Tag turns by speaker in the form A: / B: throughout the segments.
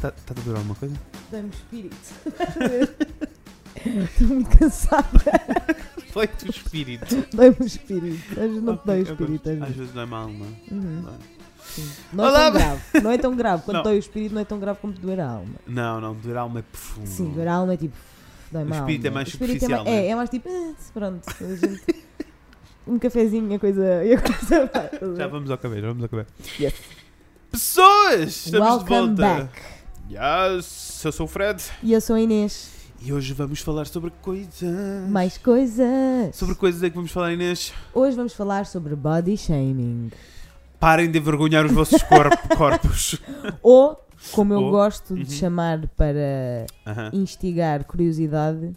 A: Está tá a doer alguma coisa?
B: Dá-me espírito. Estou muito cansada.
A: Foi-te o espírito.
B: Dói-me o espírito. Às vezes não te dói o
A: Ok,
B: espírito. Às vezes.
A: vezes dói mal, não é?
B: Uhum, é tão grave. Não é tão grave. Quando
A: Não.
B: dói o espírito, não é tão grave como te doer a alma.
A: Não, não, doer a alma é profundo.
B: Sim, doer a alma é tipo. Dói
A: O
B: mal.
A: espírito é mais
B: o espírito
A: superficial,
B: é, mais,
A: é?
B: é, é mais tipo. "Ah, pronto. a gente- um cafezinho e a coisa. E a coisa vai, a ver?
A: Já vamos ao cabelo, já vamos ao cabelo.
B: Yes.
A: Pessoas! Estamos de
B: Welcome
A: volta.
B: back.
A: Yes, eu sou o Fred.
B: E eu sou a Inês.
A: E hoje vamos falar sobre coisas.
B: Mais coisas.
A: Sobre coisas é que vamos falar, Inês.
B: Hoje vamos falar sobre body shaming.
A: Parem de envergonhar os vossos corp- corpos.
B: Ou, como eu
A: Ou,
B: gosto de
A: uhum.
B: chamar para
A: Aham.
B: instigar curiosidade,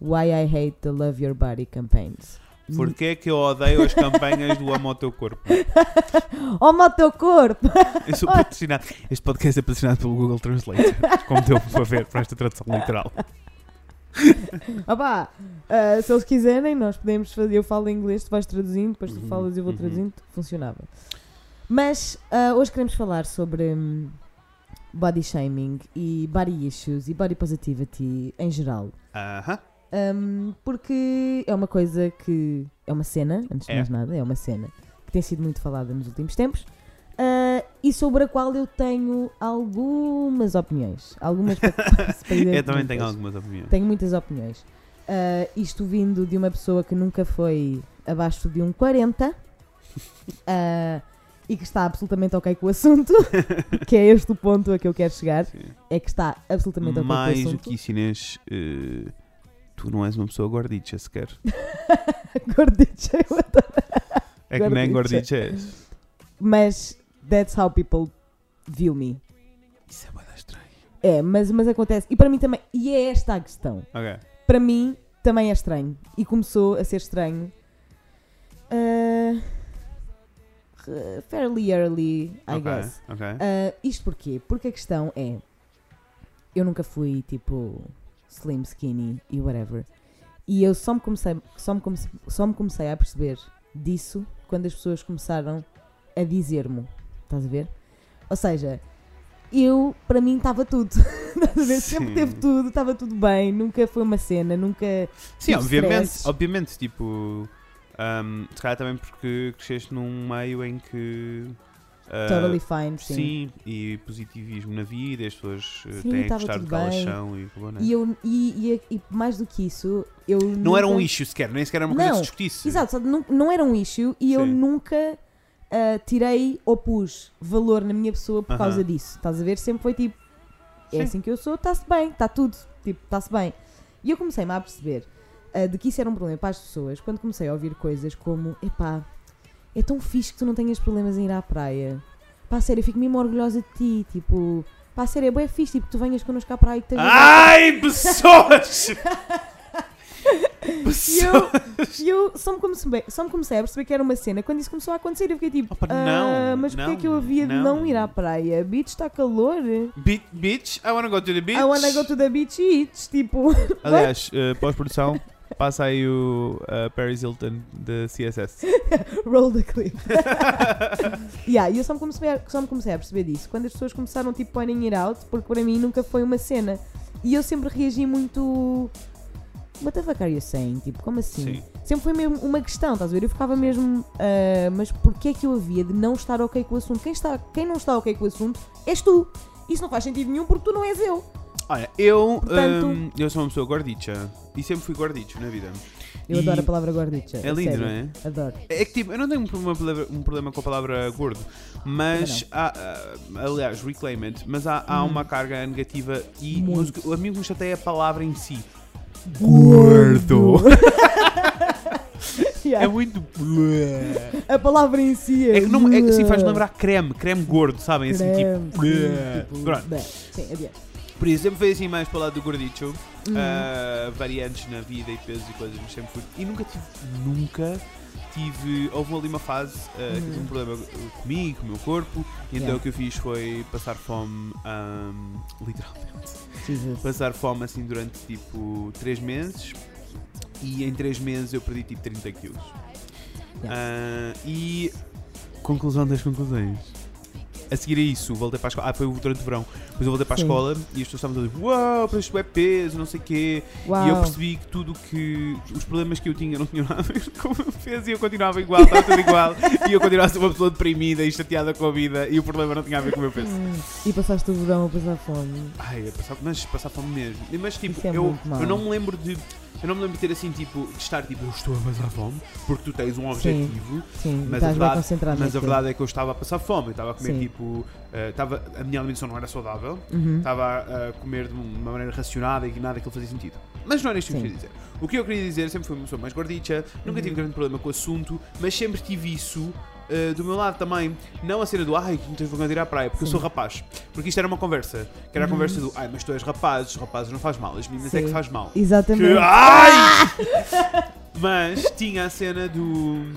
B: Why I Hate the Love Your Body campaigns.
A: Porquê é que eu odeio as campanhas do Amo ao Teu Corpo?
B: Oh, o teu corpo!
A: Eu sou patrocinado. Este podcast é patrocinado pelo Google Translate. Como deu para ver para esta tradução literal.
B: Opá, ah, se eles quiserem, nós podemos fazer. Eu falo em inglês, tu vais traduzindo, depois tu
A: Uhum,
B: falas e eu vou
A: uhum.
B: traduzindo, funcionava. Mas ah, hoje queremos falar sobre hum, body shaming e body issues e body positivity em geral.
A: Aham.
B: Um, porque é uma coisa que. É uma cena, antes de
A: É.
B: mais nada, é uma cena que tem sido muito falada nos últimos tempos uh, e sobre a qual eu tenho algumas opiniões. Algumas para, para
A: Eu também tenho algumas opiniões.
B: Tenho muitas opiniões. Uh, isto vindo de uma pessoa que nunca foi abaixo de um 40 uh, e que está absolutamente ok com o assunto, que é este o ponto a que eu quero chegar,
A: Sim.
B: é que está absolutamente ok com o
A: Mais do
B: assunto.
A: que isso, Inês, eh, tu não és uma pessoa gordicha sequer.
B: Gordicha, eu adoro.
A: É que nem
B: Gordicha.
A: és.
B: Mas that's how people view me.
A: Isso é muito estranho.
B: É, mas, mas acontece. E para mim também. E é esta a questão.
A: Ok.
B: Para mim também é estranho. E começou a ser estranho. re- fairly early, I
A: ok.
B: guess.
A: Ok.
B: Ah, isto porquê? Porque a questão é. Eu nunca fui tipo slim, skinny e whatever. E eu só me comecei, só me comecei, só me comecei a perceber disso quando as pessoas começaram a dizer-me. Estás a ver? Ou seja, eu, para mim, estava tudo. Estás a ver? Sempre teve tudo, estava tudo bem, nunca foi uma cena, nunca.
A: Sim, obviamente,
B: stress.
A: obviamente, tipo, ahm, se calhar também porque cresceste num meio em que
B: Totally fine, sim.
A: sim, e positivismo na vida, as pessoas eh,
B: Sim,
A: têm que gostar de calas
B: bem.
A: chão e né?
B: E, eu, e, e, e mais do que isso, eu.
A: Não era um
B: nunca-
A: issue sequer, nem sequer era uma coisa que
B: Não,
A: se discutisse.
B: Exato, não, não era um issue e eu
A: Sim.
B: nunca ah, tirei ou pus valor na minha pessoa por
A: Aham.
B: causa disso. Estás a ver? Sempre foi tipo, é
A: Sim.
B: assim que eu sou, está-se bem, está tudo, tipo, está-se bem. E eu comecei-me a perceber ah, de que isso era um problema para as pessoas quando comecei a ouvir coisas como, epá, é tão fixe que tu não tenhas problemas em ir à praia. Pá, sério, eu fico mesmo orgulhosa de ti, tipo, pá, sério, é bem fixe, tipo, que tu venhas connosco à praia e que estejas
A: Ai, pessoas! Pessoas!
B: eu, e eu só, me comecei, só me comecei a perceber que era uma cena. Quando isso começou a acontecer, eu fiquei tipo:
A: Opa,
B: "Ah,
A: não,
B: Mas porquê é que eu
A: não,
B: havia de
A: não.
B: não ir à praia? Beach está calor.
A: Be- Bitch, I wanna go to the beach.
B: I wanna go to the beach e eat. Tipo,
A: Aliás, eh, pós-produção, passa aí o eh, Paris Hilton de CSS.
B: roll the clip. yeah, e eu só me, comecei a, só me comecei a perceber disso quando as pessoas começaram tipo pointing it out, porque para mim nunca foi uma cena. E eu sempre reagi muito. What the fuck are you saying? Tipo, como assim?
A: Sim.
B: Sempre foi mesmo uma questão, estás a ver? Eu ficava mesmo, ah, mas porquê é que eu havia de não estar ok com o assunto? Quem, está, quem não está ok com o assunto és tu. Isso não faz sentido nenhum porque tu não és eu.
A: Olha, eu,
B: Portanto-
A: hum, eu sou uma pessoa gordicha e sempre fui gordicho na vida.
B: Eu
A: E
B: adoro a palavra gordicha.
A: É lindo,
B: sério.
A: não é?
B: Adoro.
A: É que tipo, eu não tenho um problema, um problema com a palavra gordo, mas há, aliás, reclaim it, mas há, há
B: Hum.
A: uma carga negativa e o que- a mim o que me chateia a palavra em si. Gordo.
B: Yeah.
A: É muito.
B: A palavra em si é.
A: É que, não, é que assim faz lembrar creme, creme gordo, sabem? Assim, tipo.
B: tipo,
A: Pronto.
B: Sim, adiante.
A: Por isso, sempre foi assim mais para o lado do gordicho.
B: Uhum.
A: ah, variantes na vida e pesos e coisas, mas sempre fui. E nunca tive. Nunca tive. Houve ali uma fase ah, que
B: Uhum.
A: tive um problema comigo, com o meu corpo, e então
B: Yeah.
A: o que eu fiz foi passar fome. ahm, literalmente.
B: Jesus.
A: Passar fome assim durante tipo 3 meses. E em 3 meses eu perdi tipo 30 quilos.
B: Yeah.
A: Ah, e. Conclusão das conclusões. A seguir a isso, voltei para a escola. Ah, foi durante o verão. Depois eu voltei para a
B: Sim.
A: escola e as pessoas estavam todas, uau, para isto é peso, não sei o quê.
B: Uau.
A: E eu percebi que tudo que. os problemas que eu tinha não tinham nada a ver com o meu peso e eu continuava igual, estava tudo igual. e eu continuava a ser uma pessoa deprimida e chateada com a vida e o problema não tinha a ver com o meu peso.
B: Hum, E passaste o verão a passar fome.
A: Ai, passar, mas passar fome mesmo. Mas tipo,
B: é
A: eu, eu não me lembro de. Eu não me lembro de ter assim, tipo, de estar tipo, eu estou a passar fome, porque tu tens um objetivo,
B: Sim,
A: mas, a verdade, mas a verdade é que eu estava a passar fome, eu estava a comer
B: Sim.
A: tipo. eh, estava, a minha alimentação não era saudável,
B: Uhum.
A: estava a, a comer de uma maneira racionada e que nada aquilo fazia sentido. Mas não era isto que eu
B: Sim.
A: queria dizer. O que eu queria dizer, sempre fui uma pessoa mais gordicha, nunca
B: Uhum.
A: tive grande problema com o assunto, mas sempre tive isso eh, do meu lado também. Não a cena do ai, não tens vergonha de ir à praia, porque eu
B: Sim.
A: sou rapaz. Porque isto era uma conversa, que era a
B: Uhum.
A: conversa do ai, mas tu és rapaz, os rapazes não faz mal, as meninas é
B: Sim.
A: que faz mal.
B: Exatamente.
A: Que, ai! mas tinha a cena do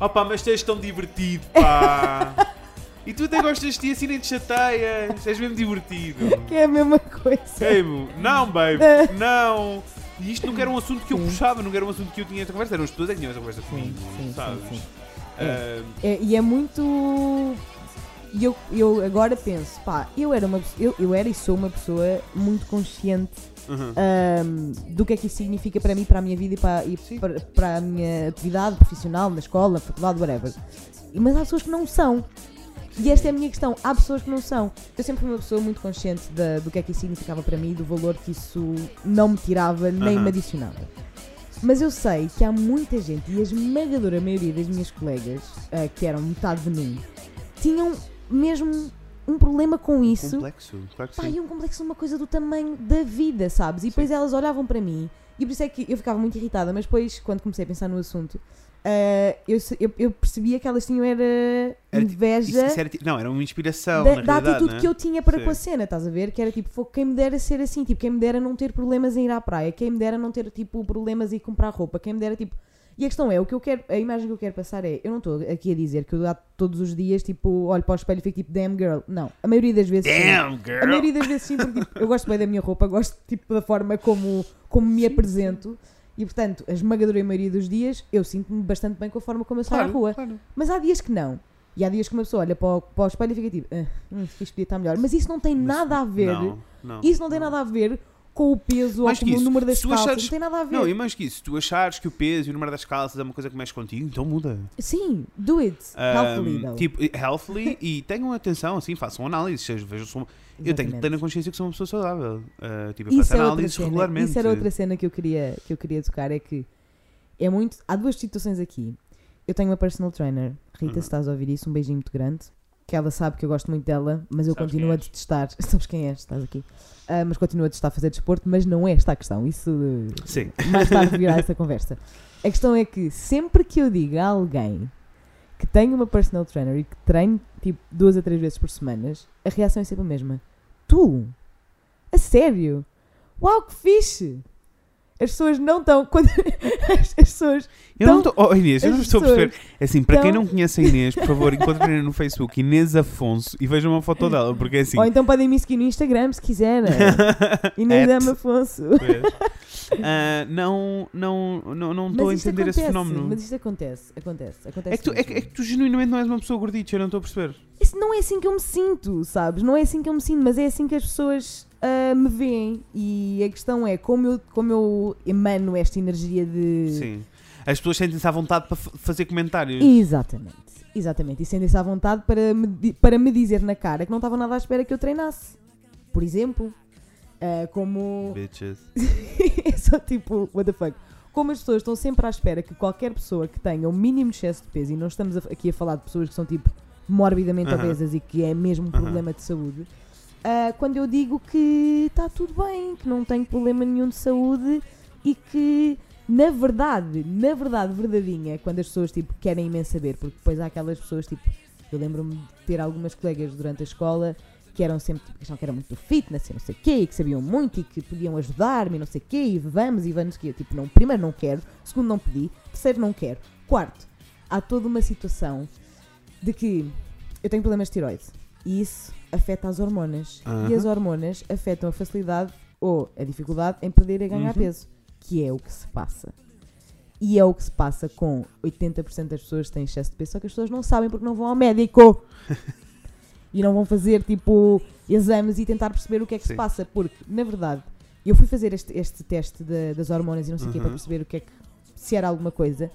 A: opa, mas tu és tão divertido, pá. E tu até gostas de ti assim nem te chateias, és mesmo divertido.
B: Que é a mesma coisa.
A: Ei, meu, não, babe, não. E isto não era um assunto que eu
B: Sim.
A: puxava, não era um assunto que eu tinha esta conversa, eram as pessoas é que tinham esta conversa
B: Sim,
A: comigo,
B: sim,
A: sabes?
B: sim, sim.
A: Ah,
B: É, e é muito. E eu, eu agora penso, pá, eu era, uma, eu, eu era e sou uma pessoa muito consciente
A: uhum.
B: ahm, do que é que isso significa para mim, para a minha vida e, para, e para, para a minha atividade profissional, na escola, na faculdade, whatever. Mas há pessoas que não são. E esta é a minha questão. Há pessoas que não são. Eu sempre fui uma pessoa muito consciente da- do que é que isso significava para mim, do valor que isso não me tirava nem
A: Aham.
B: me adicionava. Mas eu sei que há muita gente, e a esmagadora maioria das minhas colegas, ah, que eram metade de mim, tinham mesmo um problema com isso.
A: Complexo, claro que
B: Pá,
A: sim.
B: e um complexo de uma coisa do tamanho da vida, sabes? E depois elas olhavam para mim e por isso é que eu ficava muito irritada, mas depois, quando comecei a pensar no assunto, ah, eu, eu, eu percebia que elas tinham era
A: Era
B: inveja
A: Isso, isso era, não, era uma inspiração,
B: da, da atitude
A: né?
B: que eu tinha para
A: Sim.
B: com a cena, estás a ver? Que era tipo, "Fogo, quem me dera ser assim, tipo, quem me dera não ter problemas em ir à praia, quem me dera não ter tipo problemas em comprar roupa, quem me dera tipo. E a questão é, o que eu quero, a imagem que eu quero passar é, eu não estou aqui a dizer que eu todos os dias, tipo, olho para o espelho e fico tipo, damn girl. Não, a maioria das vezes. sim.
A: Damn,
B: A
A: girl!
B: maioria das vezes sim, porque tipo, eu gosto bem da minha roupa, gosto tipo da forma como, como me apresento e portanto, a esmagadora maioria dos dias eu sinto-me bastante bem com a forma como eu saio à
A: Claro,
B: rua.
A: claro.
B: Mas há dias que não. E há dias que uma pessoa olha para o, para o espelho e fica tipo, ah, hum, isto podia estar melhor. Mas isso não tem
A: Mas
B: nada a ver.
A: Não, não.
B: isso não tem nada a ver com o peso
A: Mais
B: ou com o número das calças.
A: achares-
B: Não tem nada a ver.
A: Não, e mais que isso, se tu achares que o peso e o número das calças é uma coisa que mexe contigo, então muda.
B: Sim, do it. Healthily,
A: Um,
B: though.
A: tipo, healthily e tenham atenção, assim, façam análises. Vejam, sou- eu tenho plena consciência que sou uma pessoa saudável. Uh, tipo, eu
B: Isso
A: faço
B: é,
A: análises
B: cena,
A: regularmente.
B: isso era outra cena que eu queria, que eu queria tocar, é que é muito. Há duas situações aqui. Eu tenho uma personal trainer, Rita,
A: Uhum.
B: se estás a ouvir isso, um beijinho muito grande. Que ela sabe que eu gosto muito dela, mas eu
A: Sabes
B: continuo a detestar. Sabes quem és, estás aqui. Ah, mas continuo a detestar fazer desporto, mas não é esta a questão. Isso
A: Sim.
B: mais tarde virá essa conversa. A questão é que sempre que eu digo a alguém que tem uma personal trainer e que treine tipo duas a três vezes por semana, a reação é sempre a mesma. Tu? A sério? Uau, que fixe! As pessoas não estão. Quando... As, as pessoas.
A: Eu não
B: Então,
A: estou. Oh, Inês, eu não estou a perceber. É assim, para quem
B: Então-
A: não conhece a Inês, por favor, encontrem no Facebook Inês Afonso e vejam uma foto dela, porque é assim.
B: Ou então podem me seguir no Instagram se quiserem. Inês Ama Afonso.
A: Ah, não não não não estou a entender esse
B: acontece,
A: fenómeno.
B: Mas isto acontece, acontece, acontece.
A: É que, tu, é, que, é que tu genuinamente não és uma pessoa gordita, eu não estou a perceber.
B: Isso não é assim que eu me sinto, sabes? Não é assim que eu me sinto, mas é assim que as pessoas ah, me veem. E a questão é como eu, como eu emano esta energia de.
A: Sim. As pessoas sentem-se à vontade para fa- fazer comentários.
B: Exatamente. Exatamente. E sentem-se à vontade para me, para me dizer na cara que não estavam nada à espera que eu treinasse. Por exemplo. Ah, como.
A: Bitches.
B: é só tipo, what the fuck. Como as pessoas estão sempre à espera que qualquer pessoa que tenha o mínimo de excesso de peso, e não estamos aqui a falar de pessoas que são tipo morbidamente
A: Aham.
B: obesas e que é mesmo um
A: Aham.
B: problema de saúde, ah, quando eu digo que está tudo bem, que não tenho problema nenhum de saúde e que na verdade, na verdade verdadeinha, quando as pessoas tipo querem imenso saber, porque depois há aquelas pessoas tipo, eu lembro-me de ter algumas colegas durante a escola que eram sempre, tipo, que achavam que era muito fitness e não sei o quê, e que sabiam muito e que podiam ajudar-me e não sei o quê, e vamos e vamos, que eu, tipo, não, primeiro não quero, segundo não pedi, terceiro não quero, quarto, há toda uma situação de que eu tenho problemas de tiroide e isso afeta as hormonas e
A: Aham.
B: as hormonas afetam a facilidade ou a dificuldade em perder e ganhar
A: Uhum.
B: peso, que é o que se passa. E é o que se passa com 80% das pessoas que têm excesso de peso, só que as pessoas não sabem porque não vão ao médico. e não vão fazer tipo exames e tentar perceber o que é que se
A: Sim.
B: passa. Porque, na verdade, eu fui fazer este, este teste de- das hormonas e não sei o
A: Uhum.
B: para perceber o que é que se era alguma coisa,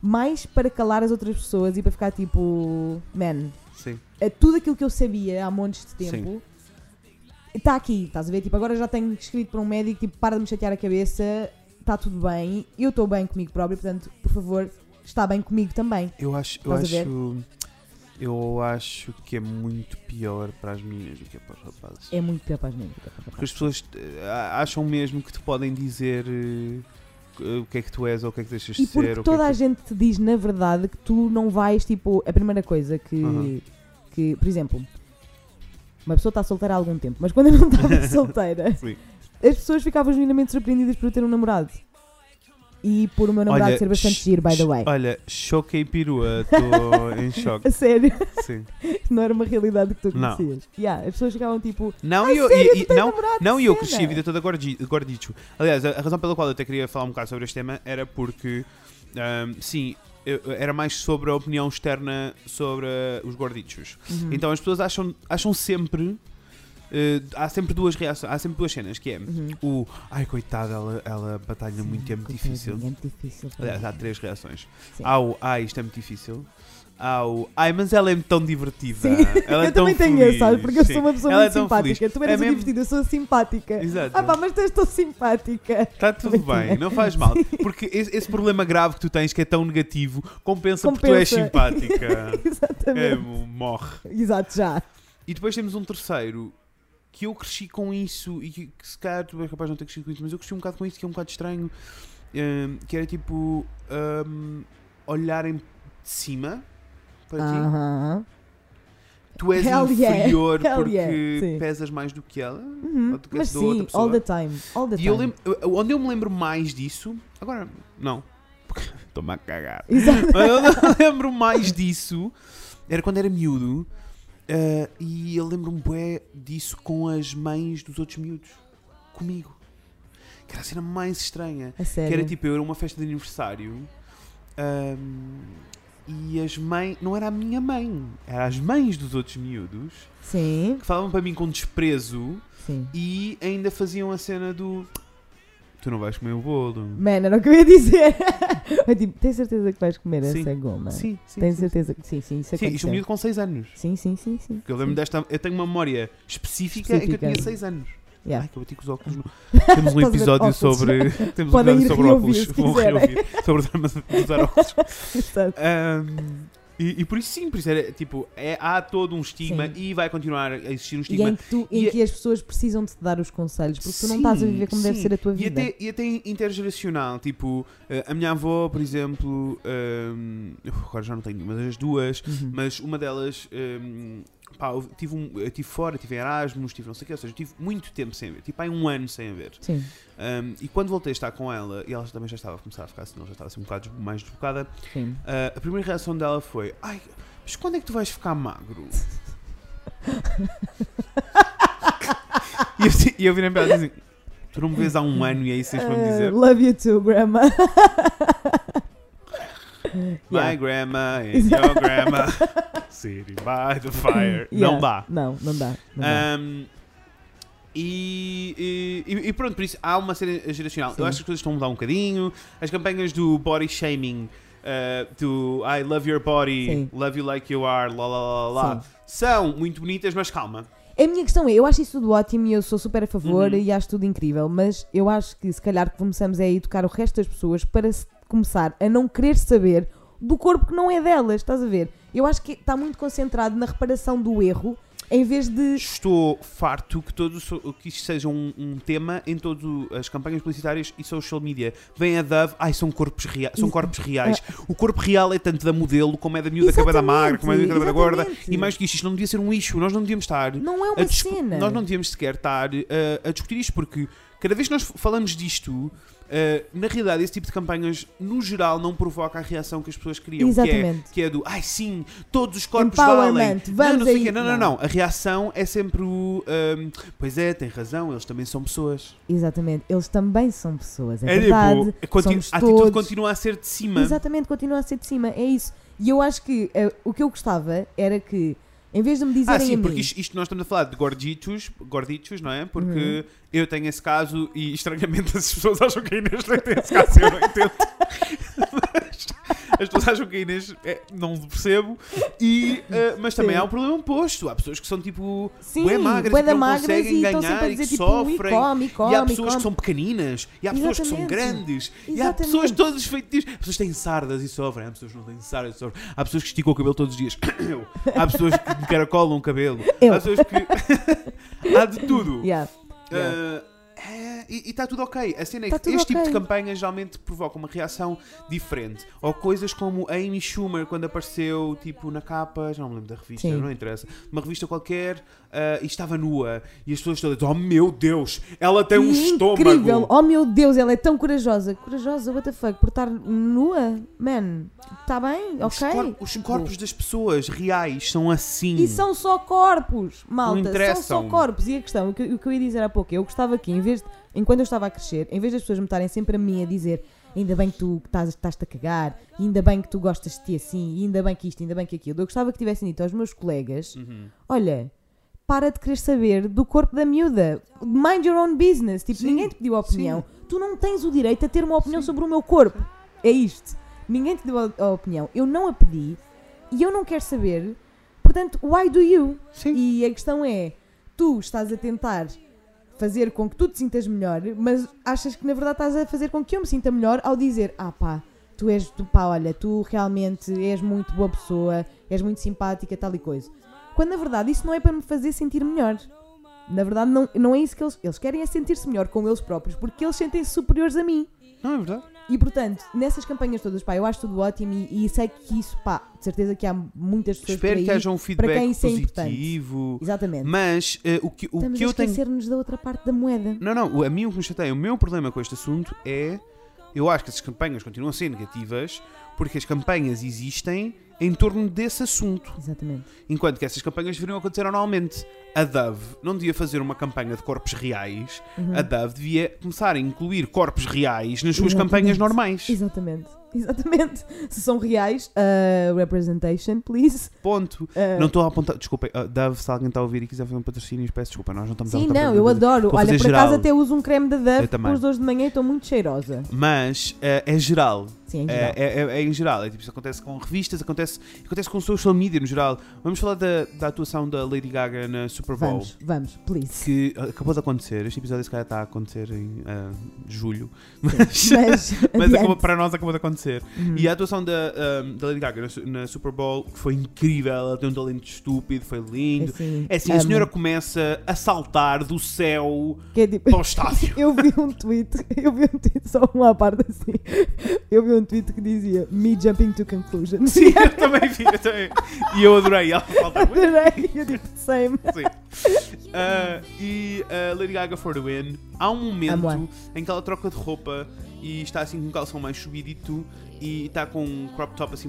B: mais para calar as outras pessoas e para ficar tipo, man,
A: Sim.
B: eh, tudo aquilo que eu sabia há montes de tempo está aqui, estás a ver? Tipo, agora já tenho escrito para um médico, tipo, para de me chatear a cabeça, está tudo bem, eu estou bem comigo próprio, portanto, por favor, está bem comigo também.
A: Eu acho, eu acho, eu acho que é muito pior para as meninas do que é para os rapazes.
B: É muito pior para as meninas do que para os
A: Porque as
B: rapazes.
A: pessoas eh, acham mesmo que te podem dizer eh, o que é que tu és ou o que é que deixas de
B: porque
A: ser. ou o que é
B: toda
A: que
B: a gente te diz, na verdade, que tu não vais, tipo, a primeira coisa que,
A: Uhum.
B: que por exemplo, uma pessoa está solteira há algum tempo, mas quando eu não estava solteira, as pessoas ficavam genuinamente surpreendidas por eu ter um namorado. E por o meu namorado ser bastante giro, by the way.
A: Olha, choque e perua, estou em choque.
B: A sério,
A: Sim.
B: não era uma realidade que tu
A: Não.
B: conhecias. Yeah, as pessoas ficavam tipo,
A: Não,
B: "A
A: e eu,
B: sério,
A: e- e- não, não, eu
B: cena?"
A: cresci a vida toda gordi- gordicho. Aliás, a, a razão pela qual eu até queria falar um bocado sobre este tema era porque, ahm, sim, eu- era mais sobre a opinião externa sobre os gordichos.
B: Uhum.
A: Então as pessoas acham, acham sempre. Eh, há sempre duas reações, há sempre duas cenas, que é
B: Uhum.
A: o ai coitada, ela, ela batalha muito, é muito difícil.
B: É muito difícil.
A: Aliás, há três reações.
B: Sim.
A: Há o ai, isto é muito difícil. Há o ai, mas ela é tão divertida.
B: Sim,
A: Ela é
B: eu
A: tão
B: também tenho
A: feliz.
B: esse, sabe? Porque eu
A: Sim.
B: sou uma pessoa
A: Ela é
B: muito
A: tão
B: simpática.
A: feliz.
B: Tu eres
A: É mesmo-
B: divertido, eu sou simpática.
A: Exato.
B: Ah pá, mas tu és tão simpática.
A: Está tudo bem, não faz mal. Porque esse, esse problema grave que tu tens, que é tão negativo, compensa, porque tu és
B: Compensa.
A: simpática. é,
B: Exatamente.
A: morre.
B: Exato, já.
A: E depois temos um terceiro que eu cresci com isso e que, que se calhar tu és capaz de não ter crescido com isso, mas eu cresci um bocado com isso que é um bocado estranho. hum, que era tipo hum, olharem de cima para ti.
B: Aham.
A: Tu és
B: Hell yeah.
A: inferior
B: Hell
A: porque
B: yeah. Sim.
A: pesas mais do que ela.
B: Uhum.
A: Ou tu
B: Mas
A: queres da outra
B: sim,
A: pessoa?
B: all the time. All the
A: E
B: time.
A: eu lembro, eu- onde eu me lembro mais disso, agora não, porque estou-me a cagar.
B: Exato.
A: Mas eu não lembro mais disso. Era quando era miúdo. Eh, e eu lembro-me bué disso com as mães dos outros miúdos. Comigo. Que era a cena mais estranha.
B: A sério.
A: Que era tipo, eu era uma festa de aniversário. ahm, e as mães. Não era a minha mãe. Eram as mães dos outros miúdos.
B: Sim,
A: Que falavam para mim com desprezo.
B: sim.
A: E ainda faziam a cena do. Tu não vais comer o bolo.
B: Man, era o que eu ia dizer. Eu tipo, tens certeza que vais comer
A: Sim.
B: essa goma?
A: Sim, sim.
B: Tens
A: sim,
B: certeza que sim, sim, isso
A: Sim, isto é
B: aconteceu.
A: miúdo com 6 anos.
B: Sim, sim, sim, sim.
A: Porque eu lembro desta. Eu tenho uma memória específica, em que eu
B: Específica.
A: tinha 6 anos.
B: Yeah.
A: Ai, que eu bati com os óculos. No... Temos um
B: Estás a ver
A: episódio sobre. Temos um
B: Podem
A: episódio
B: ir
A: sobre
B: reouvir,
A: óculos.
B: se
A: Vão
B: quiserem.
A: reouvir sobre o drama de usar óculos.
B: Exato.
A: Ahm, e, e por isso sim, por isso era tipo, é, há todo um estigma
B: Sim.
A: e vai continuar a existir um
B: E
A: estigma.
B: em que, tu, em
A: E-
B: que as pessoas precisam de te dar os conselhos, porque tu não estás a
A: Sim,
B: viver como deve
A: sim.
B: ser a tua
A: E
B: vida.
A: até, e até intergeracional, tipo, eh, a minha avó, por exemplo, ahm, agora já não tenho nenhuma das duas,
B: Uhum.
A: mas uma delas, ahm, pá, eu tive, um, eu tive fora, tive Erasmus, tive não sei o quê, ou seja, tive muito tempo sem ver, tipo, há um ano sem ver.
B: Sim,
A: Ahm, e quando voltei a estar com ela, e ela também já estava a começar a ficar assim, já estava assim um bocado mais desbocada,
B: sim.
A: ah, a primeira reação dela foi: Ai, mas quando é que tu vais ficar magro? e eu, e eu virei para ela e assim: Tu não me vês há um ano e é isso que tens para me
B: Uh,
A: dizer?
B: love you too, grandma.
A: My grandma and your grandma sitting by the fire. Não dá.
B: Não, não dá. Não dá.
A: E, e- e pronto, por isso há uma cena geracional.
B: Sim.
A: Eu acho que as coisas estão a mudar um bocadinho. As campanhas do body shaming, uh, do I love your body,
B: Sim.
A: love you like you are, lá lá lá lá, são muito bonitas, mas calma.
B: A minha questão é, eu acho isso tudo ótimo e eu sou super a favor
A: Uhum.
B: e acho tudo incrível, mas eu acho que se calhar começamos é a educar o resto das pessoas para se começar a não querer saber do corpo que não é delas, estás a ver? Eu acho que está muito concentrado na reparação do erro em vez de.
A: Estou farto que, todo, que isto seja um, um tema em todas as campanhas publicitárias e social media. Vem a Dove, ai, são corpos, rea são corpos reais. O corpo real é tanto da modelo, como é da miúda, como é magra, como é da cabela gorda.
B: Exatamente.
A: E mais do que isto, isto não devia ser um issue. Nós não devíamos estar
B: Não é uma cena.
A: Nós não devíamos sequer estar uh, a discutir isto, porque cada vez que nós falamos disto, uh, na realidade, esse tipo de campanhas, no geral, não provoca a reação que as pessoas queriam. Que é,
B: Exatamente.
A: que é do, ai sim, todos os corpos valem.
B: vamos
A: não, não
B: aí.
A: Não, não,
B: Não.
A: A reação é sempre o, um, pois é, tem razão, eles também são pessoas.
B: Exatamente. Eles também são pessoas, é,
A: É,
B: verdade.
A: tipo, continu- a atitude
B: todos.
A: continua a ser de cima.
B: Exatamente, continua a ser de cima, é isso. E eu acho que eh, o que eu gostava era que Em vez de me
A: Ah,
B: dizerem a
A: sim, porque isto, isto nós estamos a falar de gorditos, gorditos, não é? Porque
B: Uhum.
A: eu tenho esse caso e estranhamente as pessoas acham que a Inês tem esse caso, eu não entendo. As pessoas acham que a Inês é, não percebo. E, eh, mas também
B: Sim.
A: há um problema oposto. Há pessoas que são tipo
B: Sim,
A: bué magras
B: bué
A: que não
B: magras
A: conseguem
B: e
A: ganhar e que
B: tipo,
A: sofrem.
B: e come, come,
A: e há pessoas
B: come.
A: que são pequeninas, e há pessoas que são
B: Exatamente.
A: grandes, e há
B: Exatamente.
A: pessoas todas feitiças. Há pessoas que têm sardas e sofrem, há pessoas que não têm sardas e sofrem, há pessoas que esticam o cabelo todos os dias. Eu. Há pessoas que caracolam o cabelo,
B: Eu.
A: há pessoas que. há de tudo.
B: Yeah.
A: Ah, é, e está tudo ok. A cena é
B: Tá
A: que este tipo de
B: ok.
A: campanhas geralmente provoca uma reação diferente. Ou coisas como Amy Schumer, quando apareceu tipo na capa, já não me lembro da revista,
B: Sim.
A: não interessa, uma revista qualquer ah, e estava nua. E as pessoas todas, oh meu Deus, ela tem um estômago.
B: incrível! Oh meu Deus, ela é tão corajosa. Corajosa, what the fuck? Por estar nua? Man, está bem?
A: Os,
B: Ok?
A: cor- os corpos das pessoas reais são assim.
B: E são só corpos, malta. São só corpos. E a questão, o que, o que eu ia dizer há pouco, eu gostava que, em vez de, enquanto eu estava a crescer, em vez das pessoas me estarem sempre a mim a dizer ainda bem que tu estás- estás-te a cagar, ainda bem que tu gostas de ti assim, ainda bem que isto, ainda bem que aquilo, eu gostava que tivessem dito aos meus colegas:
A: Uhum.
B: olha, para de querer saber do corpo da miúda. Mind your own business. Tipo,
A: Sim,
B: ninguém te pediu a opinião. Tu não tens o direito a ter uma opinião sobre o meu corpo. É isto. Ninguém te deu a, a opinião. Eu não a pedi e eu não quero saber. Portanto, why do you?
A: Sim.
B: E a questão é: tu estás a tentar fazer com que tu te sintas melhor, mas achas que na verdade estás a fazer com que eu me sinta melhor ao dizer: ah pá, tu és, tu pá, olha, tu realmente és muito boa pessoa, és muito simpática, tal e coisa. Quando na verdade isso não é para me fazer sentir melhor. Na verdade, não, não é isso que eles. Eles querem é sentir-se melhor com eles próprios porque eles sentem-se superiores a mim.
A: Não é verdade?
B: E portanto, nessas campanhas todas, pá, eu acho tudo ótimo e, e sei que isso, pá, de certeza que há muitas pessoas
A: Espero
B: aí.
A: que haja um
B: para
A: feedback
B: quem isso é
A: positivo.
B: Exatamente.
A: Mas eh, o que, o
B: Estamos
A: que
B: a
A: eu tenho.
B: esquecer-nos da outra parte da moeda.
A: Não, não, a mim o que me chateia, o meu problema com este assunto é. Eu acho que essas campanhas continuam a ser negativas porque as campanhas existem em torno desse assunto.
B: Exatamente.
A: Enquanto que essas campanhas deveriam acontecer anualmente. A Dove não devia fazer uma campanha de corpos reais,
B: Uhum.
A: a Dove devia começar a incluir corpos reais nas suas
B: Exatamente.
A: campanhas normais.
B: Exatamente. Exatamente. Se são reais, uh, representation, please.
A: Ponto.
B: Uh,
A: Não estou a apontar. Desculpem, uh, Dove, se alguém está a ouvir e quiser fazer um patrocínio, peço desculpa, nós não estamos a
B: Sim,
A: apontar
B: não, eu adoro. Olha, por acaso
A: geral.
B: até uso um creme da Dove depois de hoje de manhã e estou muito cheirosa.
A: Mas uh, é geral.
B: Sim, em
A: É,
B: geral.
A: é, é- é em geral, é tipo, isso acontece com revistas, acontece, acontece com social media no geral. Vamos falar da, da atuação da Lady Gaga na Super Bowl.
B: Vamos, vamos, please.
A: Que acabou de acontecer, este episódio se calhar está a acontecer em ah, julho, mas,
B: Mas,
A: mas acabou- para nós acabou de acontecer.
B: Uhum.
A: E a atuação da, ah, da Lady Gaga na, na Super Bowl foi incrível, ela tem um talento estúpido, foi lindo.
B: Assim,
A: É assim, a senhora começa a saltar do céu
B: é tipo-
A: para o estádio.
B: Eu vi um tweet, eu vi um tweet, só uma parte assim. Eu vi um tweet que dizia Me jumping to conclusions.
A: Sim, eu também vi, eu também. E eu adorei ela falta
B: Adorei, eu digo same.
A: Sim. Ah, e a Lady Gaga for the win. Há um momento em que ela troca de roupa e está assim com um calção mais subidito e está com um crop top assim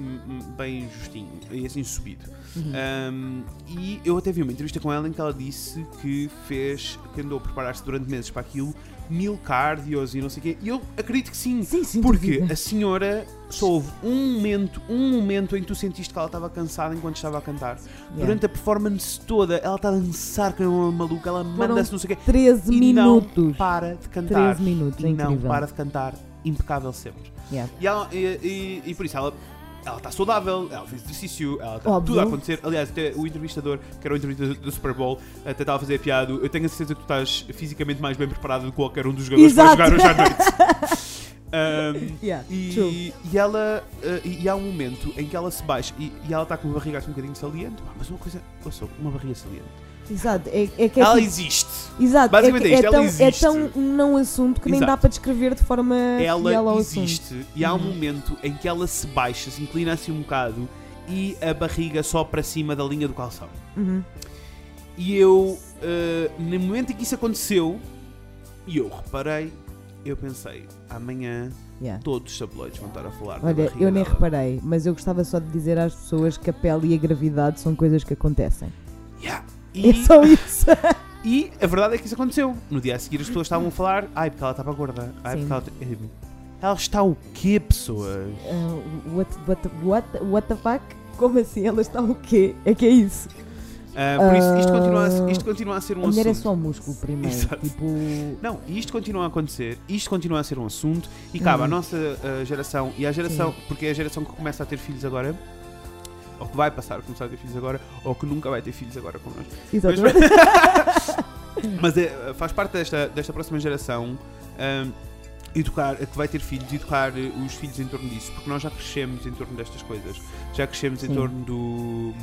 A: bem justinho e assim subido.
B: Uhum.
A: Um, e eu até vi uma entrevista com ela em que ela disse que fez, que andou a preparar-se durante meses para aquilo, mil cardios e não sei o quê. E eu acredito que sim.
B: Sim, sim,
A: Porque
B: dúvida.
A: a senhora só houve um momento, um momento em que tu sentiste que ela estava cansada enquanto estava a cantar.
B: Yeah.
A: Durante a performance toda, ela está a dançar como uma maluca, ela manda-se não sei o quê.
B: 13
A: E
B: minutos.
A: não para de cantar.
B: 13 minutos, é
A: E não
B: incrível.
A: para de cantar. Impecável sempre.
B: Yeah.
A: E, ela- e- e- e por isso ela. Ela está saudável, ela fez exercício, ela está
B: Óbvio.
A: tudo a acontecer. Aliás, até o entrevistador, que era o entrevistador do Super Bowl, até estava a fazer a piada. Eu tenho a certeza que tu estás fisicamente mais bem preparado do que qualquer um dos jogadores
B: Exato.
A: vai jogar hoje à noite. Um,
B: Yeah,
A: e, e ela uh, e, e há um momento em que ela se baixa e, e ela está com uma barriga assim um bocadinho saliente, mas uma coisa, sou uma barriga saliente.
B: Exato, é, é que é
A: ela
B: tipo-
A: existe.
B: Exato,
A: basicamente
B: é, que
A: é isto,
B: é,
A: ela
B: tão, é
A: existe.
B: tão um não assunto que nem
A: Exato.
B: dá para descrever de forma fiel ao
A: ela
B: assunto.
A: existe e há um momento em que ela se baixa, se inclina assim um bocado e a barriga só para cima da linha do calção.
B: Uhum.
A: E eu, uh, no momento em que isso aconteceu, e eu reparei, eu pensei, amanhã
B: Yeah.
A: todos os tabloides vão estar a falar
B: Olha, eu nem
A: dela.
B: reparei, mas eu gostava só de dizer às pessoas que a pele e a gravidade são coisas que acontecem.
A: Yeah.
B: É
A: E,
B: só isso.
A: e a verdade é que isso aconteceu. No dia a seguir as pessoas estavam a falar, ai porque ela estava gorda, ai
B: Sim.
A: porque ela... Ela está o quê, pessoas?
B: Uh, what, what, what, what the fuck? Como assim? Ela está o quê? É que é isso?
A: Ah, por isso, isto
B: Ah,
A: continua, a, ser- isto continua a ser um
B: a mulher é
A: assunto.
B: só músculo primeiro.
A: Exato.
B: Tipo.
A: Não, e isto continua a acontecer, isto continua a ser um assunto e cabe à
B: Uhum.
A: nossa ah, geração e à geração, porque é a geração que começa a ter filhos agora, ou que vai passar a começar a ter filhos agora, ou que nunca vai ter filhos agora como nós.
B: Exatamente.
A: Mas é, faz parte desta, desta próxima geração ahm, educar, que vai ter filhos, educar os filhos em torno disso, porque nós já crescemos em torno destas coisas. Já crescemos em
B: Sim.
A: torno do.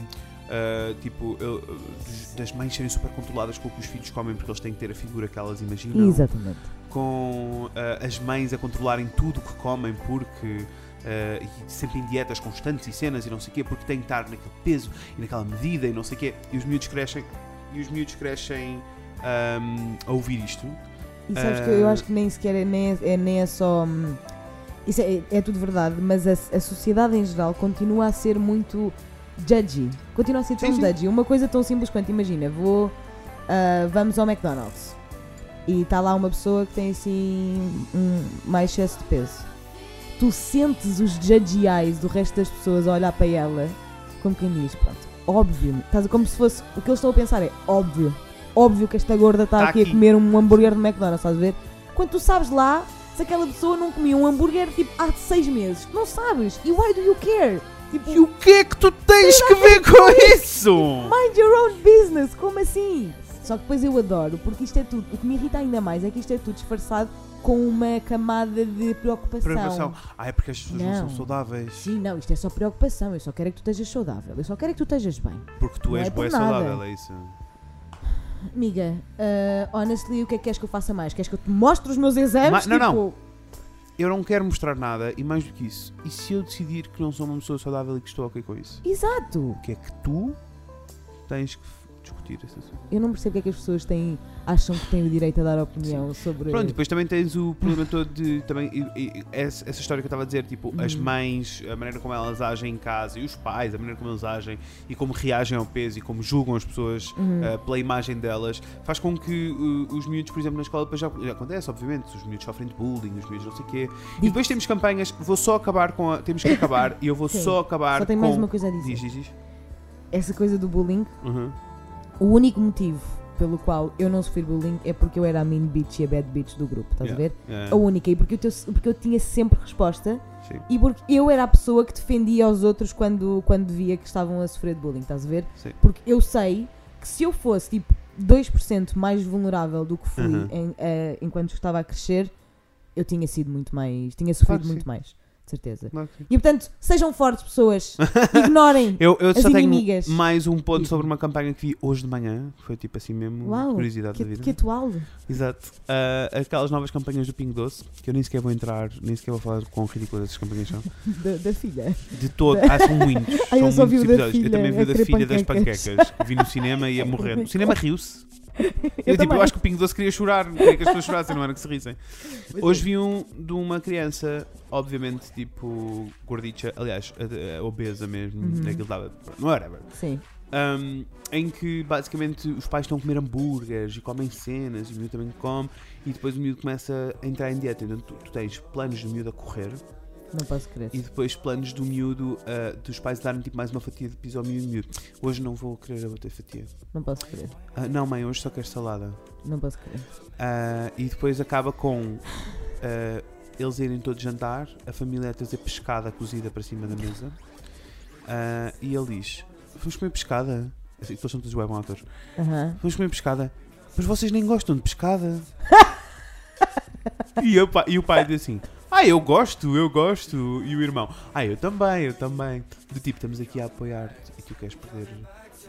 A: ah, tipo, eu- das mães serem super controladas com o que os filhos comem porque eles têm que ter a figura que elas imaginam.
B: Exatamente.
A: Com ah, as mães a controlarem tudo o que comem porque. Ah, e sempre em dietas constantes e cenas e não sei o quê, porque têm que estar naquele peso e naquela medida e não sei o quê. E os miúdos crescem, e os miúdos crescem ahm, a ouvir isto.
B: E sabes que eu
A: Ah.
B: acho que nem sequer é, nem é, é- nem é só. hum, Isso é, é tudo verdade, mas a, a sociedade em geral continua a ser muito judgy. Continua a ser tão
A: Sim, sim.
B: judgy. Uma coisa tão simples quanto, imagina, vou. ah, vamos ao McDonald's e está lá uma pessoa que tem assim um, mais excesso de peso. Tu sentes os eyes do resto das pessoas a olhar para ela como quem diz, pronto, óbvio, estás a- como se fosse. O que eles estão a pensar é óbvio, óbvio que esta gorda está
A: Tá
B: aqui,
A: aqui.
B: a comer um hambúrguer de McDonald's, estás a ver? Quando tu sabes lá se aquela pessoa não comia um hambúrguer tipo há seis meses, não sabes. E why do you care? Tipo,
A: E o que é que tu tens que ver com isso?
B: mind your own business, como assim? Só que depois eu adoro, porque isto é tudo. O que me irrita ainda mais é que isto é tudo disfarçado com uma camada de preocupação.
A: Preocupação. Ah, é porque as pessoas não,
B: Não.
A: são saudáveis.
B: Sim, não, isto é só preocupação. Eu só quero é que tu estejas saudável. Eu só quero é que tu estejas bem.
A: Porque tu
B: Não
A: és
B: é
A: boa saudável, é isso.
B: Amiga, uh, honestly, o que é que queres que eu faça mais? Queres que eu te mostre os meus exames?
A: Ma- não,
B: Tipo,
A: Eu não quero mostrar nada e mais do que isso. E se eu decidir que não sou uma pessoa saudável e que estou ok com isso?
B: Exato.
A: O que é que tu tens que discutir esse assunto?
B: Eu não percebo o que é que as pessoas têm, acham que têm o direito a dar opinião sobre.
A: Pronto, depois também tens o problema todo de também e- e- essa, essa história que eu estava a dizer, tipo, as
B: Uhum.
A: mães, a maneira como elas agem em casa e os pais, a maneira como eles agem e como reagem ao peso e como julgam as pessoas
B: Uhum.
A: uh, pela imagem delas, faz com que uh, os miúdos, por exemplo, na escola, depois já, já acontece, obviamente, os miúdos sofrem de bullying, os miúdos não sei o quê. E depois temos campanhas, vou só acabar com a, temos que acabar e eu vou
B: Sim.
A: só acabar
B: Só
A: com
B: mais uma coisa a dizer.
A: Diz, diz, diz.
B: Essa coisa do bullying,
A: Uhum.
B: O único motivo pelo qual eu não sofri bullying é porque eu era a mean bitch e a bad bitch do grupo, estás
A: Yeah.
B: a ver?
A: Yeah.
B: A única. E porque eu, te- porque eu tinha sempre resposta
A: Sim,
B: e porque eu era a pessoa que defendia os outros quando, quando via que estavam a sofrer de bullying, estás a ver?
A: sim.
B: Porque eu sei que se eu fosse tipo 2% mais vulnerável do que fui
A: Uhum.
B: em- eh, enquanto estava a crescer, eu tinha sido muito mais. tinha sofrido
A: Claro que
B: muito
A: sim.
B: mais, de certeza.
A: Sim.
B: E portanto, sejam fortes, pessoas. Ignorem.
A: Eu, eu
B: As
A: só tenho
B: inimigas.
A: mais um ponto sobre uma campanha que vi hoje de manhã, que foi tipo assim mesmo,
B: Uau,
A: curiosidade
B: Que,
A: da vida.
B: que atual.
A: Exato. Ah, aquelas novas campanhas do Pingo Doce, que eu nem sequer vou entrar, nem sequer vou falar quão ridículas essas campanhas são.
B: Da, da filha.
A: De todo, ah, são muitos.
B: Eu
A: são
B: só vi
A: muitos episódios. Eu também vi o da filha das
B: panquecas.
A: panquecas, que vi no cinema e ia morrer. O cinema riu-se. Eu, tipo,
B: também.
A: eu acho que o Pingo Doce queria chorar, queria que as pessoas chorassem, não era que se rissem. Hoje vi um de uma criança, obviamente, tipo, gordicha, aliás, a- a- obesa mesmo,
B: Uhum.
A: daquilo estava, whatever.
B: Sim.
A: Um, em que basicamente os pais estão a comer hambúrgueres e comem cenas e o miúdo também come e depois o miúdo começa a entrar em dieta. Então tu, tu tens planos do miúdo a correr
B: Não posso crer.
A: e depois planos do miúdo, ah, dos pais darem tipo mais uma fatia de piso ao miúdo. miúdo. Hoje não vou querer a outra fatia.
B: Não posso crer.
A: Ah, não, mãe, hoje só quero salada.
B: Não posso crer.
A: Ah, e depois acaba com eles irem todos jantar, a família a trazer pescada cozida para cima da mesa e ele diz: Vamos comer pescada. Assim, Eles são todos web atores.
B: Aham.
A: Vamos comer pescada. Mas vocês nem gostam de pescada. e, eu, e o pai diz assim: Ah, eu gosto, eu gosto. E o irmão: Ah, eu também, eu também. Do tipo, estamos aqui a apoiar-te e tu queres perder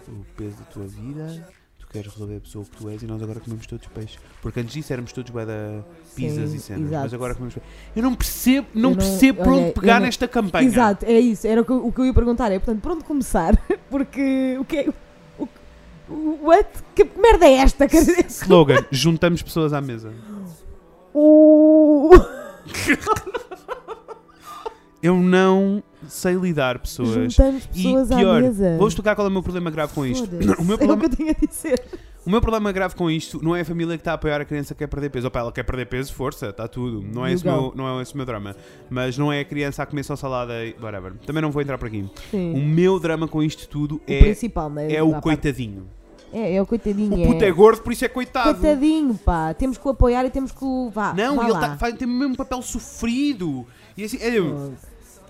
A: o peso da tua vida. Tu queres resolver a pessoa que tu és e nós agora comemos todos peixe. Porque antes disso éramos todos bué da pizzas
B: Sim,
A: e cenas.
B: exato.
A: Mas agora comemos peixe. Eu não percebo, não
B: Eu não-
A: percebo por
B: olha,
A: onde
B: eu
A: pegar
B: não-
A: nesta campanha.
B: Exato, é isso. Era o que, eu- o que eu ia perguntar. É, portanto, por onde começar? Porque o que é. O, o, what? Que merda é esta? Quer dizer,
A: Slogan: juntamos pessoas à mesa.
B: o...
A: Eu não sei lidar pessoas.
B: Juntamos
A: E
B: pessoas
A: pior,
B: à mesa.
A: vou explicar qual é o meu problema grave com isto. O meu
B: É o
A: problema,
B: que eu a dizer.
A: o O meu problema grave com isto não é a família que está a apoiar a criança que quer perder peso. Opa, ela quer perder peso, força, está tudo. Não é, esse o meu, não é esse o meu drama. Mas não é a criança a comer só salada e whatever. Também não vou entrar por aqui.
B: Sim.
A: O meu drama com isto tudo
B: o
A: é,
B: principal, né?
A: é o
B: parte. É, é o coitadinho.
A: O puto é gordo, por isso é coitado.
B: Coitadinho, pá. Temos que o apoiar e temos que o. Vá,
A: Não,
B: vá
A: ele
B: lá.
A: tá, faz, tem o mesmo papel sofrido. E assim, é,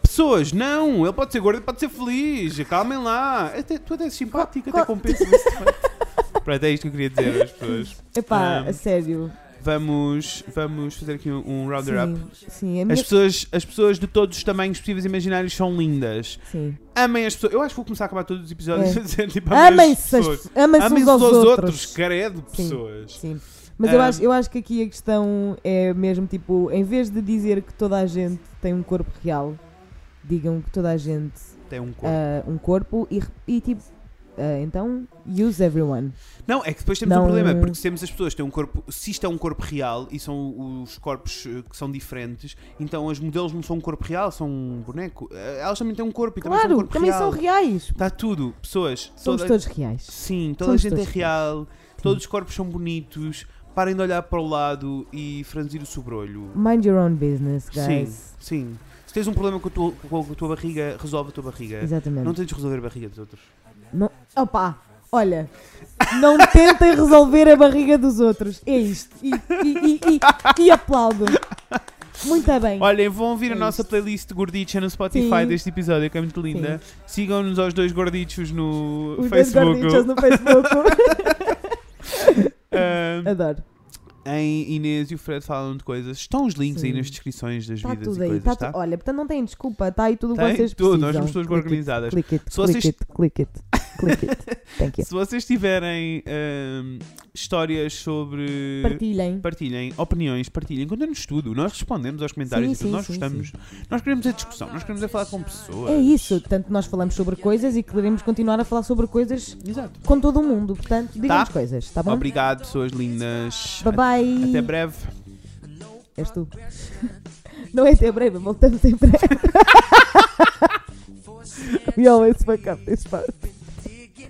A: pessoas, não, ele pode ser gordo e pode ser feliz. Calmem lá. Até, tu até és simpático, até compensa defeito. Pronto, é isto que eu queria dizer às pessoas.
B: Epá,
A: Ah,
B: a sério.
A: Vamos, vamos fazer aqui um, um rounder up.
B: Sim, sim.
A: As pessoas, as pessoas de todos os tamanhos possíveis e imaginários são lindas.
B: sim.
A: Amem as pessoas. Eu acho que vou começar a acabar todos os episódios
B: É.
A: a dizer tipo, amem as pessoas.
B: Amem-se uns
A: Amem-se
B: aos outros.
A: outros, credo,
B: Sim.
A: pessoas.
B: Sim. Mas eu,
A: Ah.
B: acho, eu acho que aqui a questão é mesmo tipo, em vez de dizer que toda a gente tem um corpo real, digam que toda a gente
A: Tem um corpo.
B: ah, um corpo e, e tipo, ah, então use everyone.
A: Não, é que depois temos
B: Não-
A: um problema, porque se temos as pessoas que têm um corpo, se isto é um corpo real e são os corpos eh, que são diferentes, então as modelos não são um corpo real, são um boneco. Eh, Elas também têm um corpo e também são um
B: Claro,
A: corpo
B: também
A: real.
B: são reais.
A: Está tudo, pessoas.
B: Somos
A: toda-
B: todos reais.
A: Sim, toda
B: somos
A: a gente é real, todos os corpos são bonitos. Parem de olhar para o lado e franzir o sobrolho.
B: Mind your own business,
A: Sim,
B: guys.
A: sim. Se tens um problema com a tua, com a tua barriga, resolve a tua barriga.
B: Exatamente.
A: Não tens de resolver a barriga dos outros.
B: Não... Opa, olha, não tentem resolver a barriga dos outros. É isto. E, e, e, e, e aplaudo. Muito bem.
A: Olhem, vão ouvir a
B: É
A: nossa playlist gordicha no Spotify
B: Sim.
A: deste episódio, que é muito linda. Sigam-nos aos dois gordichos no
B: Os dois
A: Facebook.
B: gordichos no Facebook. Adoro.
A: em Inês e o Fred falam de coisas. Estão os links aí
B: Sim.
A: nas descrições das
B: Está
A: vidas
B: tudo
A: e
B: aí.
A: coisas,
B: Tá
A: tá?
B: Olha, portanto não têm desculpa. Está aí tudo o que vocês
A: tudo,
B: precisam.
A: nós somos pessoas
B: Click it,
A: organizadas.
B: Click it,
A: Se vocês-
B: click it, click it, click it. Thank you.
A: Se vocês tiverem ahm, histórias sobre.
B: Partilhem.
A: Partilhem, opiniões, partilhem, contem-nos tudo. Nós respondemos aos comentários
B: Sim, sim,
A: Nós
B: sim,
A: gostamos. Nós queremos a discussão, nós queremos é falar com pessoas.
B: É isso. Tanto nós falamos sobre coisas e queremos continuar a falar sobre coisas
A: Exato.
B: com todo o mundo. Portanto, digam-nos
A: Tá.
B: coisas, tá bom?
A: Obrigado, pessoas lindas.
B: Bye bye.
A: Até breve.
B: És tu. Não é até breve, voltamos em breve. We always fuck up this part.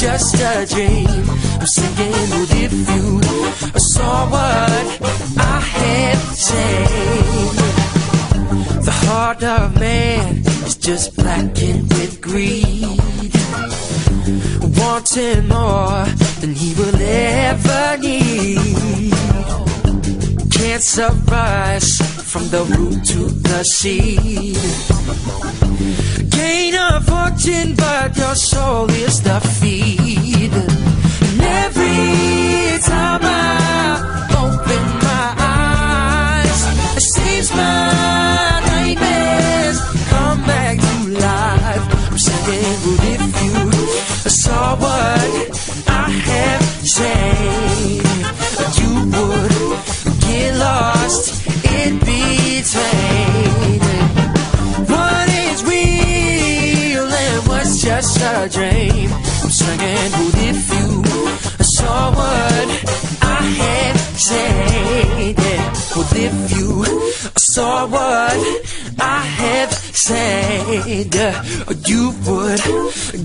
C: just a dream? I'm singing with if you saw what I had said. The heart of man is just blackened with greed, wanting more than he will ever need. Cancer rise from the root to the seed. Gain a fortune, but your soul is the feed. And every time I a dream? I'm singing, what if you saw what I had said? Yeah. What if you saw what I have said? You would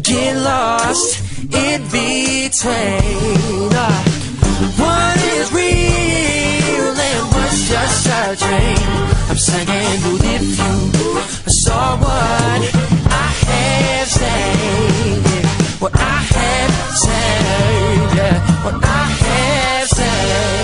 C: get lost in between. Uh, What is real and what's just a dream? I'm singing, what if you saw what what I have said, yeah, what I have said.